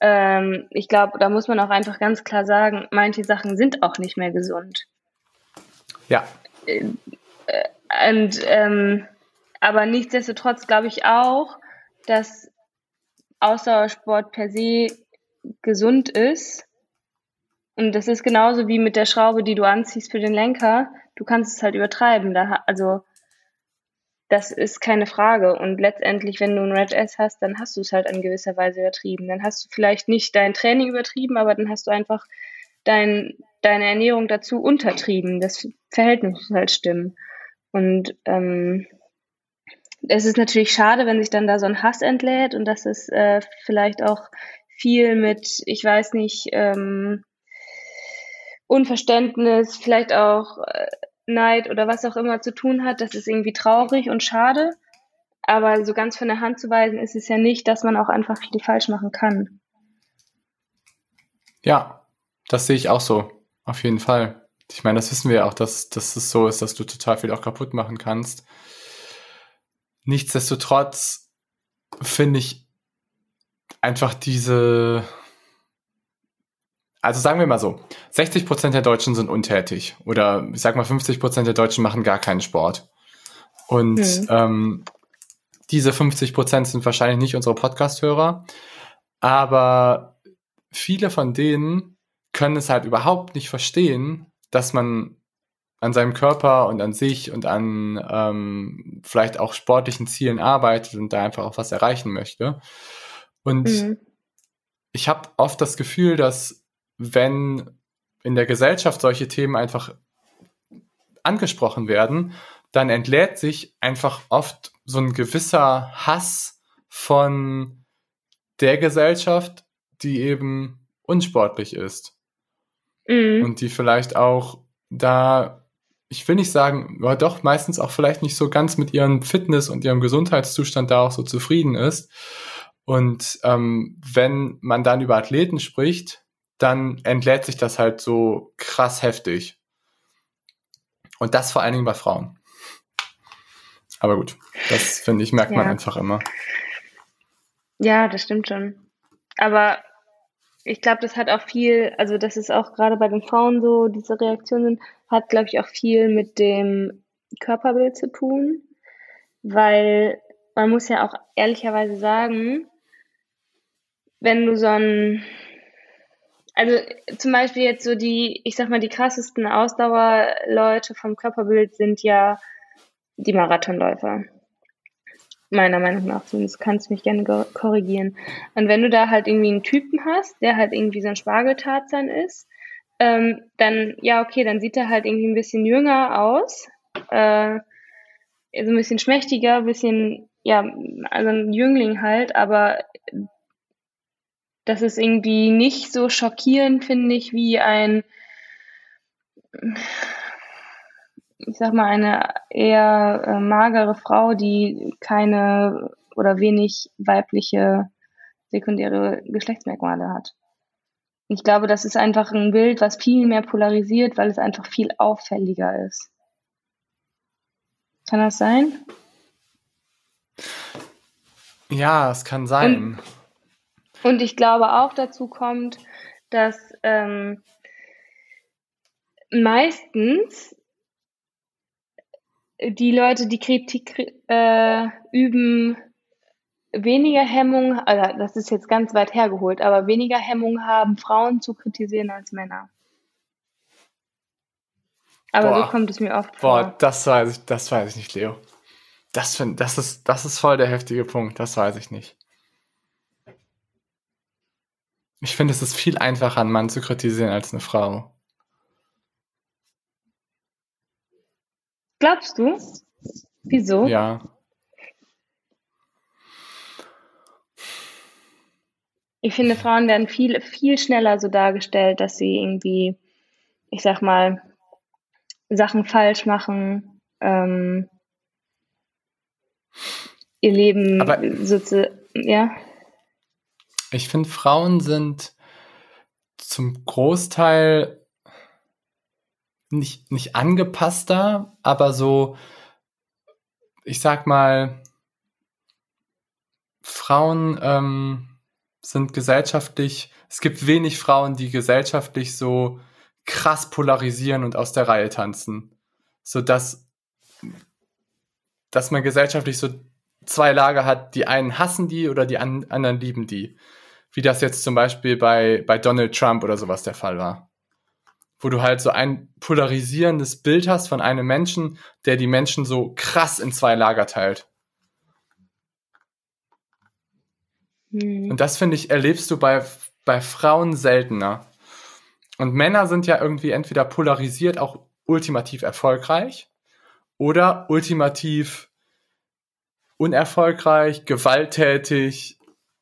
ähm, ich glaube, da muss man auch einfach ganz klar sagen, manche Sachen sind auch nicht mehr gesund. Ja. Äh, und, ähm, aber nichtsdestotrotz glaube ich auch, dass Ausdauersport per se gesund ist. Und das ist genauso wie mit der Schraube, die du anziehst für den Lenker. Du kannst es halt übertreiben. Da, also das ist keine Frage. Und letztendlich, wenn du ein Red S hast, dann hast du es halt in gewisser Weise übertrieben. Dann hast du vielleicht nicht dein Training übertrieben, aber dann hast du einfach dein, deine Ernährung dazu untertrieben. Das Verhältnis muss halt stimmen. Und ähm, es ist natürlich schade, wenn sich dann da so ein Hass entlädt und dass es äh, vielleicht auch viel mit, ich weiß nicht, ähm, Unverständnis, vielleicht auch äh, Neid oder was auch immer zu tun hat, das ist irgendwie traurig und schade. Aber so ganz von der Hand zu weisen ist es ja nicht, dass man auch einfach viel falsch machen kann. Ja, das sehe ich auch so. Auf jeden Fall. Ich meine, das wissen wir ja auch, dass, dass es so ist, dass du total viel auch kaputt machen kannst. Nichtsdestotrotz finde ich einfach diese, also sagen wir mal so, 60 Prozent der Deutschen sind untätig oder ich sag mal 50 Prozent der Deutschen machen gar keinen Sport. Und mhm. ähm, diese 50 Prozent sind wahrscheinlich nicht unsere Podcast-Hörer, aber viele von denen können es halt überhaupt nicht verstehen, dass man an seinem Körper und an sich und an ähm, vielleicht auch sportlichen Zielen arbeitet und da einfach auch was erreichen möchte. Und mhm. ich habe oft das Gefühl, dass wenn in der Gesellschaft solche Themen einfach angesprochen werden, dann entlädt sich einfach oft so ein gewisser Hass von der Gesellschaft, die eben unsportlich ist. Mhm. Und die vielleicht auch da, ich will nicht sagen, aber doch meistens auch vielleicht nicht so ganz mit ihrem Fitness und ihrem Gesundheitszustand da auch so zufrieden ist. Und ähm, wenn man dann über Athleten spricht, dann entlädt sich das halt so krass heftig. Und das vor allen Dingen bei Frauen. Aber gut, das finde ich, merkt ja. man einfach immer. Ja, das stimmt schon. Aber ich glaube, das hat auch viel, also das ist auch gerade bei den Frauen so, diese Reaktionen hat, glaube ich, auch viel mit dem Körperbild zu tun, weil man muss ja auch ehrlicherweise sagen, wenn du so ein also zum Beispiel jetzt so die, ich sag mal, die krassesten Ausdauerleute vom Körperbild sind ja die Marathonläufer. Meiner Meinung nach, zumindest kannst mich gerne korrigieren. Und wenn du da halt irgendwie einen Typen hast, der halt irgendwie so ein Spargeltarzan ist, ähm, dann, ja, okay, dann sieht er halt irgendwie ein bisschen jünger aus, äh, so ein bisschen schmächtiger, ein bisschen, ja, also ein Jüngling halt, aber das ist irgendwie nicht so schockierend, finde ich, wie ein, ich sag mal, eine eher äh, magere Frau, die keine oder wenig weibliche sekundäre Geschlechtsmerkmale hat. Ich glaube, das ist einfach ein Bild, was viel mehr polarisiert, weil es einfach viel auffälliger ist. Kann das sein? Ja, es kann sein. Und und ich glaube auch dazu kommt, dass ähm, meistens die Leute, die Kritik äh, üben, weniger Hemmung, also das ist jetzt ganz weit hergeholt, aber weniger Hemmung haben, Frauen zu kritisieren als Männer. Aber boah, so kommt es mir oft vor. Boah, das weiß ich, das weiß ich nicht, Leo. Das, find, das, ist, das ist voll der heftige Punkt, das weiß ich nicht. Ich finde, es ist viel einfacher, einen Mann zu kritisieren als eine Frau. Glaubst du? Wieso? Ja. Ich finde, Frauen werden viel, viel schneller so dargestellt, dass sie irgendwie, ich sag mal, Sachen falsch machen, ähm, ihr Leben sozusagen, ja. Ich finde, Frauen sind zum Großteil nicht, nicht angepasster, aber so, ich sag mal, Frauen ähm, sind gesellschaftlich, es gibt wenig Frauen, die gesellschaftlich so krass polarisieren und aus der Reihe tanzen. So dass, man gesellschaftlich so zwei Lager hat, die einen hassen die oder die an, anderen lieben die. Wie das jetzt zum Beispiel bei, bei Donald Trump oder sowas der Fall war. Wo du halt so ein polarisierendes Bild hast von einem Menschen, der die Menschen so krass in zwei Lager teilt. Mhm. Und das finde ich, erlebst du bei, bei Frauen seltener. Und Männer sind ja irgendwie entweder polarisiert, auch ultimativ erfolgreich oder ultimativ unerfolgreich, gewalttätig,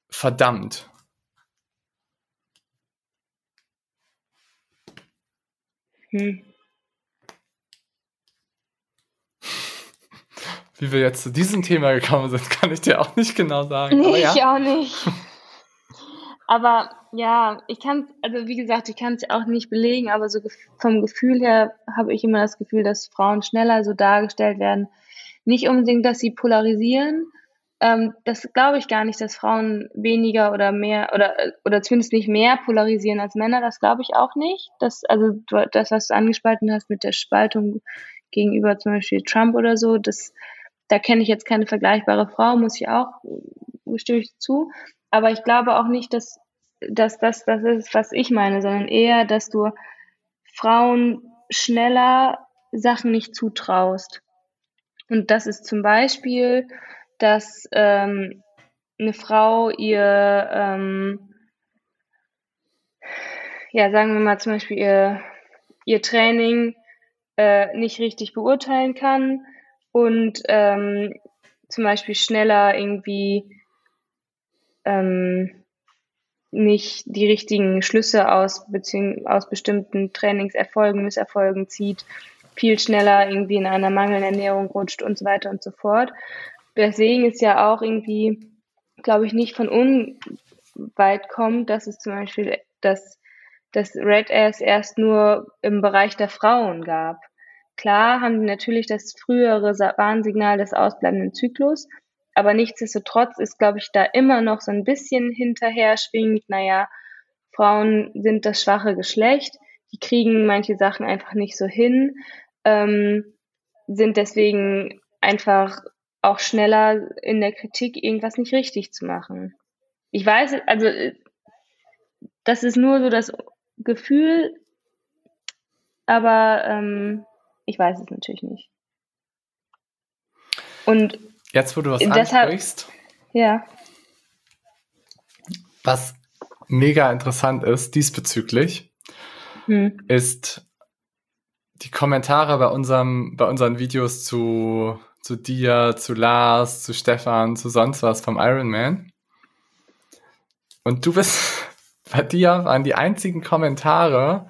verdammt. Hm. Wie wir jetzt zu diesem Thema gekommen sind, kann ich dir auch nicht genau sagen. Nee, ja. ich auch nicht. Aber ja, ich kann also wie gesagt, ich kann es auch nicht belegen, aber so vom Gefühl her habe ich immer das Gefühl, dass Frauen schneller so dargestellt werden. Nicht unbedingt, dass sie polarisieren. Ähm, das glaube ich gar nicht, dass Frauen weniger oder mehr oder oder zumindest nicht mehr polarisieren als Männer. Das glaube ich auch nicht. Das also das, was du angespalten hast mit der Spaltung gegenüber zum Beispiel Trump oder so, das da kenne ich jetzt keine vergleichbare Frau, muss ich auch, stimme ich zu. Aber ich glaube auch nicht, dass, dass das das ist, was ich meine, sondern eher, dass du Frauen schneller Sachen nicht zutraust. Und das ist zum Beispiel, dass ähm, eine Frau ihr, ähm, ja, sagen wir mal zum Beispiel ihr, ihr Training äh, nicht richtig beurteilen kann und ähm, zum Beispiel schneller irgendwie ähm, nicht die richtigen Schlüsse aus, aus bestimmten Trainingserfolgen, Misserfolgen zieht, viel schneller irgendwie in einer Mangelernährung rutscht und so weiter und so fort. Deswegen ist ja auch irgendwie, glaube ich, nicht von unweit kommt, dass es zum Beispiel das, das Red Ass erst nur im Bereich der Frauen gab. Klar haben die natürlich das frühere Warnsignal des ausbleibenden Zyklus, aber nichtsdestotrotz ist, glaube ich, da immer noch so ein bisschen hinterher schwingt, naja, Frauen sind das schwache Geschlecht, die kriegen manche Sachen einfach nicht so hin, ähm, sind deswegen einfach auch schneller in der Kritik, irgendwas nicht richtig zu machen. Ich weiß, also das ist nur so das Gefühl, aber ähm, ich weiß es natürlich nicht. Und Jetzt, wo du was deshalb, ansprichst. Ja. Was mega interessant ist diesbezüglich, hm. ist die Kommentare bei unserem, bei unseren Videos zu, zu dir, zu Lars, zu Stefan, zu sonst was vom Iron Man. Und du bist, bei dir waren die einzigen Kommentare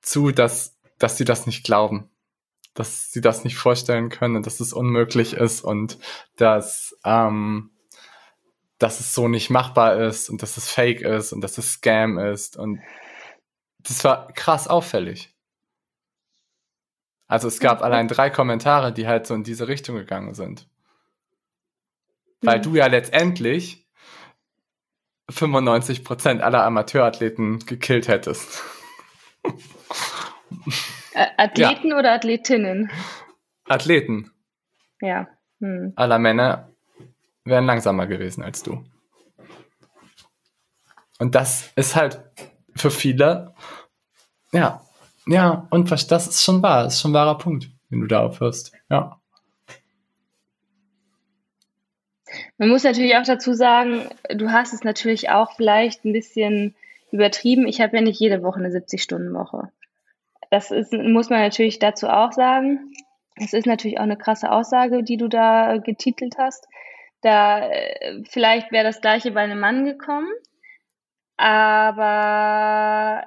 zu, dass, dass sie das nicht glauben dass sie das nicht vorstellen können und dass es unmöglich ist und dass, ähm, dass es so nicht machbar ist und dass es fake ist und dass es Scam ist und das war krass auffällig. Also es gab allein drei Kommentare, die halt so in diese Richtung gegangen sind. Weil mhm. du ja letztendlich 95% aller Amateurathleten gekillt hättest. Athleten ja. oder Athletinnen? Athleten. Ja. Hm. Aller Männer wären langsamer gewesen als du. Und das ist halt für viele, ja, Ja, und das ist schon wahr, das ist schon ein wahrer Punkt, wenn du da aufhörst. Ja. Man muss natürlich auch dazu sagen, du hast es natürlich auch vielleicht ein bisschen übertrieben. Ich habe ja nicht jede Woche eine 70-Stunden-Woche. Das ist, muss man natürlich dazu auch sagen. Es ist natürlich auch eine krasse Aussage, die du da getitelt hast. Da äh, vielleicht wäre das gleiche bei einem Mann gekommen, aber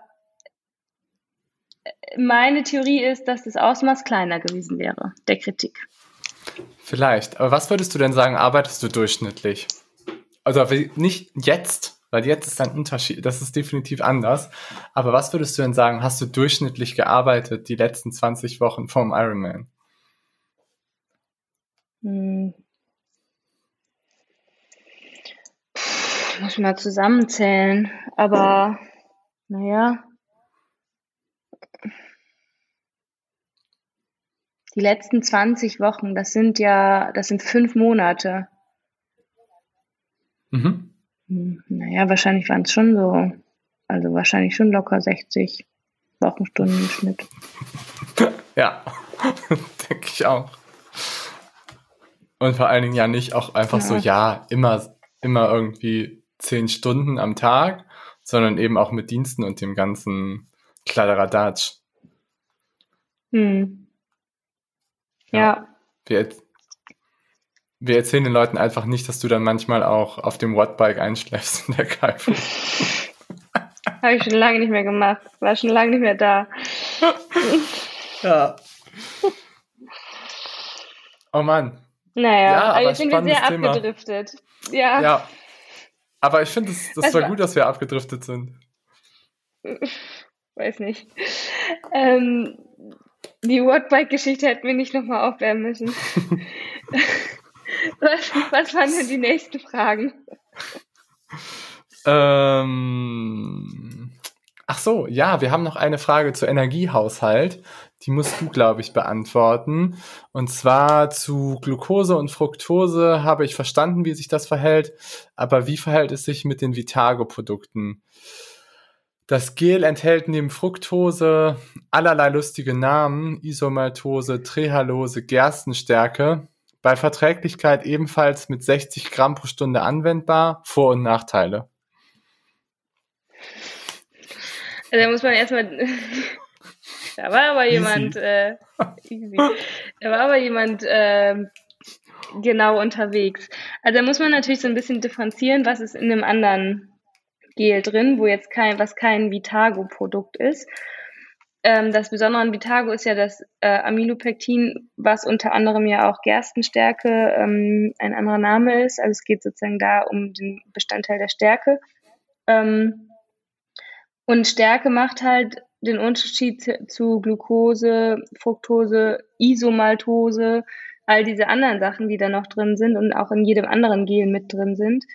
meine Theorie ist, dass das Ausmaß kleiner gewesen wäre, der Kritik. Vielleicht. Aber was würdest du denn sagen, arbeitest du durchschnittlich? Also nicht jetzt, weil jetzt ist ein Unterschied, das ist definitiv anders. Aber was würdest du denn sagen, hast du durchschnittlich gearbeitet die letzten 20 Wochen vom Ironman? Hm. Puh, muss mal zusammenzählen. Aber naja, die letzten 20 Wochen, das sind ja, das sind fünf Monate. Mhm. Hm, naja, wahrscheinlich waren es schon so, also wahrscheinlich schon locker 60 Wochenstunden im Schnitt. Ja, denke ich auch. Und vor allen Dingen ja nicht auch einfach ja. so, ja, immer, immer irgendwie zehn Stunden am Tag, sondern eben auch mit Diensten und dem ganzen Kladderadatsch. Hm. Ja. Wir, wir erzählen den Leuten einfach nicht, dass du dann manchmal auch auf dem Wattbike einschläfst in der Kaifu. Habe ich schon lange nicht mehr gemacht. War schon lange nicht mehr da. ja. Oh Mann. Naja, ja, aber jetzt sind wir sehr Thema. abgedriftet. Ja. Ja. Aber ich finde, das, das war gut, dass wir abgedriftet sind. Weiß nicht. Ähm, die Wordbike-Geschichte hätten wir nicht nochmal aufwärmen müssen. was, was waren denn die nächsten Fragen? Ähm, ach so, ja, wir haben noch eine Frage zu Energiehaushalt. Die musst du, glaube ich, beantworten. Und zwar zu Glucose und Fructose habe ich verstanden, wie sich das verhält. Aber wie verhält es sich mit den Vitago-Produkten? Das Gel enthält neben Fructose allerlei lustige Namen, Isomaltose, Trehalose, Gerstenstärke. Bei Verträglichkeit ebenfalls mit 60 Gramm pro Stunde anwendbar. Vor- und Nachteile. Also da muss man erstmal. da war aber jemand. Äh, easy. Da war aber jemand äh, genau unterwegs. Also da muss man natürlich so ein bisschen differenzieren, was ist in einem anderen Gel drin, wo jetzt kein, was kein Vitago-Produkt ist. Ähm, das Besondere an Vitago ist ja das äh, Aminopektin, was unter anderem ja auch Gerstenstärke ähm, ein anderer Name ist. Also es geht sozusagen da um den Bestandteil der Stärke. Ähm, und Stärke macht halt den Unterschied zu Glucose, Fructose, Isomaltose, all diese anderen Sachen, die da noch drin sind und auch in jedem anderen Gel mit drin sind.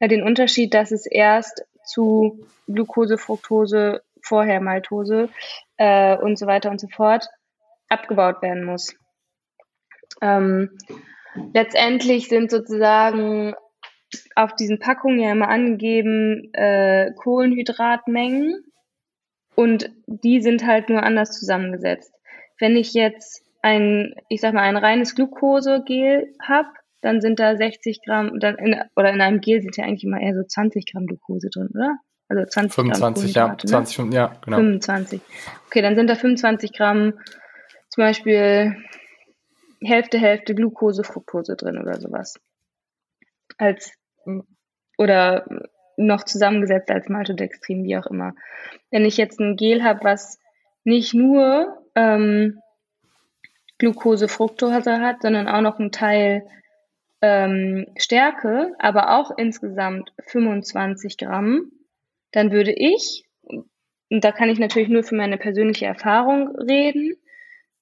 Den Unterschied, dass es erst zu Glucose, Fructose, vorher Maltose äh, und so weiter und so fort abgebaut werden muss. Ähm, letztendlich sind sozusagen auf diesen Packungen ja immer angegeben äh, Kohlenhydratmengen und die sind halt nur anders zusammengesetzt. Wenn ich jetzt ein, ich sag mal, ein reines Glukosegel habe, dann sind da 60 Gramm, dann in, oder in einem Gel sind ja eigentlich immer eher so 20 Gramm Glucose drin, oder? Also 20 25, Gramm ja, 20, ne? ja, genau. 25. Okay, dann sind da 25 Gramm, zum Beispiel Hälfte, Hälfte Glucose, Fructose drin oder sowas. Als, oder noch zusammengesetzt als Maltodextrin, wie auch immer. Wenn ich jetzt ein Gel habe, was nicht nur ähm, Glucose, Fructose hat, sondern auch noch einen Teil ähm, Stärke, aber auch insgesamt 25 Gramm, dann würde ich, und da kann ich natürlich nur für meine persönliche Erfahrung reden,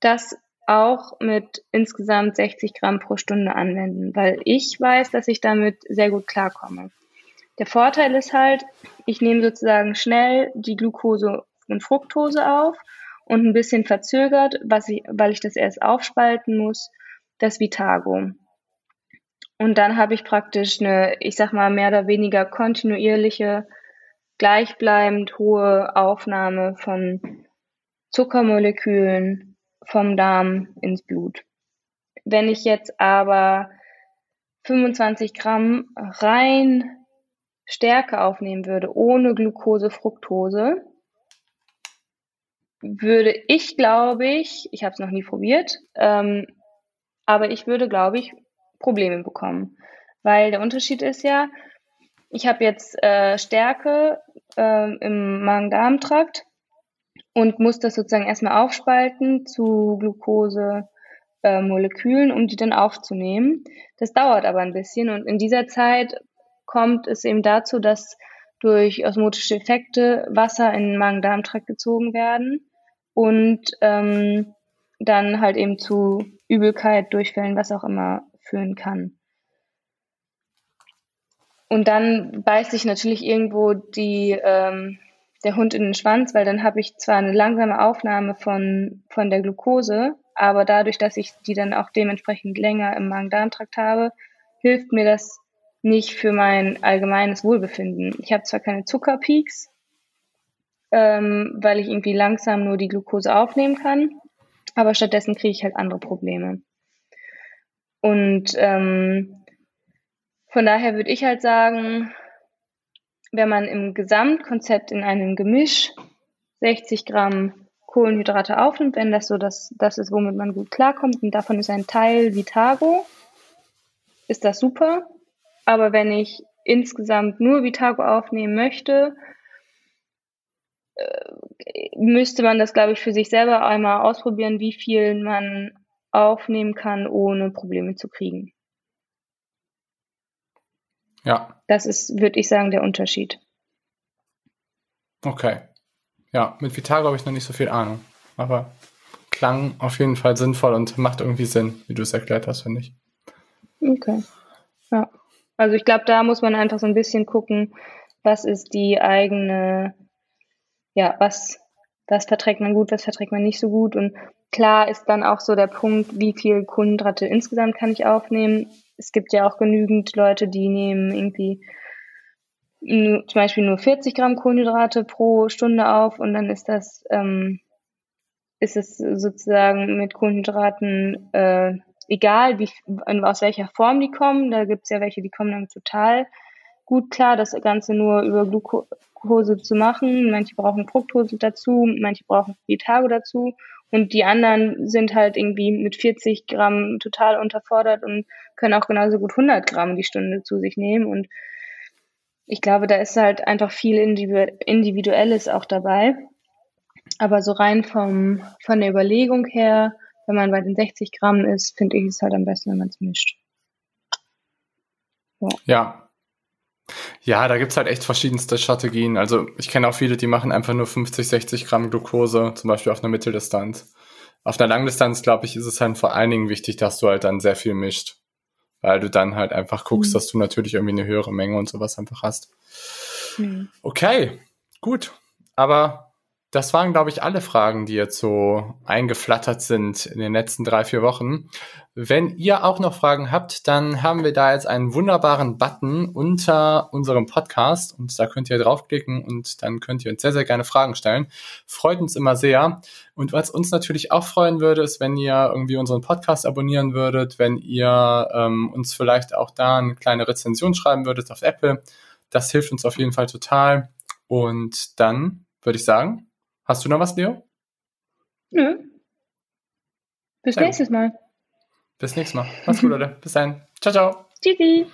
das auch mit insgesamt 60 Gramm pro Stunde anwenden, weil ich weiß, dass ich damit sehr gut klarkomme. Der Vorteil ist halt, ich nehme sozusagen schnell die Glucose und Fructose auf und ein bisschen verzögert, was ich, weil ich das erst aufspalten muss, das Vitago. Und dann habe ich praktisch eine, ich sag mal, mehr oder weniger kontinuierliche, gleichbleibend hohe Aufnahme von Zuckermolekülen vom Darm ins Blut. Wenn ich jetzt aber 25 Gramm rein Stärke aufnehmen würde, ohne Glucose, Fructose, würde ich, glaube ich, ich habe es noch nie probiert, ähm, aber ich würde, glaube ich, Probleme bekommen. Weil der Unterschied ist ja, ich habe jetzt äh, Stärke äh, im Magen-Darm-Trakt und muss das sozusagen erstmal aufspalten zu Glucose-Molekülen, äh, um die dann aufzunehmen. Das dauert aber ein bisschen und in dieser Zeit kommt es eben dazu, dass durch osmotische Effekte Wasser in den Magen-Darm-Trakt gezogen werden und ähm, dann halt eben zu Übelkeit, Durchfällen, was auch immer führen kann. Und dann beißt sich natürlich irgendwo die, ähm, der Hund in den Schwanz, weil dann habe ich zwar eine langsame Aufnahme von, von der Glucose, aber dadurch, dass ich die dann auch dementsprechend länger im Magen-Darm-Trakt habe, hilft mir das nicht für mein allgemeines Wohlbefinden. Ich habe zwar keine Zuckerpeaks, ähm, weil ich irgendwie langsam nur die Glucose aufnehmen kann, aber stattdessen kriege ich halt andere Probleme. Und ähm, von daher würde ich halt sagen, wenn man im Gesamtkonzept in einem Gemisch 60 Gramm Kohlenhydrate aufnimmt, wenn das so das, das ist, womit man gut klarkommt, und davon ist ein Teil Vitago, ist das super. Aber wenn ich insgesamt nur Vitago aufnehmen möchte, äh, müsste man das, glaube ich, für sich selber einmal ausprobieren, wie viel man aufnehmen kann, ohne Probleme zu kriegen. Ja. Das ist, würde ich sagen, der Unterschied. Okay. Ja, mit Vitago habe ich noch nicht so viel Ahnung. Aber klang auf jeden Fall sinnvoll und macht irgendwie Sinn, wie du es erklärt hast, finde ich. Okay. Ja. Also ich glaube, da muss man einfach so ein bisschen gucken, was ist die eigene, ja, was, was verträgt man gut, was verträgt man nicht so gut. Und klar ist dann auch so der Punkt, wie viel Kohlenhydrate insgesamt kann ich aufnehmen es gibt ja auch genügend Leute, die nehmen irgendwie nur, zum Beispiel nur 40 Gramm Kohlenhydrate pro Stunde auf und dann ist das, ähm, ist es sozusagen mit Kohlenhydraten äh, egal, wie, aus welcher Form die kommen. Da gibt es ja welche, die kommen dann total gut klar, das Ganze nur über Glucose zu machen. Manche brauchen Fructose dazu, manche brauchen Vitago dazu und die anderen sind halt irgendwie mit 40 Gramm total unterfordert und können auch genauso gut 100 Gramm die Stunde zu sich nehmen. Und ich glaube, da ist halt einfach viel Individuelles auch dabei. Aber so rein vom, von der Überlegung her, wenn man bei den 60 Gramm ist, finde ich es halt am besten, wenn man es mischt. So. Ja, ja, da gibt's halt echt verschiedenste Strategien. Also ich kenne auch viele, die machen einfach nur 50, 60 Gramm Glucose, zum Beispiel auf einer Mitteldistanz. Auf einer Langdistanz, glaube ich, ist es halt vor allen Dingen wichtig, dass du halt dann sehr viel mischt. Weil du dann halt einfach guckst, mhm. dass du natürlich irgendwie eine höhere Menge und sowas einfach hast. Mhm. Okay, gut. Aber das waren, glaube ich, alle Fragen, die jetzt so eingeflattert sind in den letzten drei, vier Wochen. Wenn ihr auch noch Fragen habt, dann haben wir da jetzt einen wunderbaren Button unter unserem Podcast und da könnt ihr draufklicken und dann könnt ihr uns sehr, sehr gerne Fragen stellen. Freut uns immer sehr. Und was uns natürlich auch freuen würde, ist, wenn ihr irgendwie unseren Podcast abonnieren würdet, wenn ihr ähm, uns vielleicht auch da eine kleine Rezension schreiben würdet auf Apple. Das hilft uns auf jeden Fall total. Und dann würde ich sagen, Hast du noch was, Leo? Nö. Bis Sehr nächstes gut. Mal. Bis nächstes Mal. Mach's gut, Leute. Bis dann. Ciao, ciao. Tschüssi.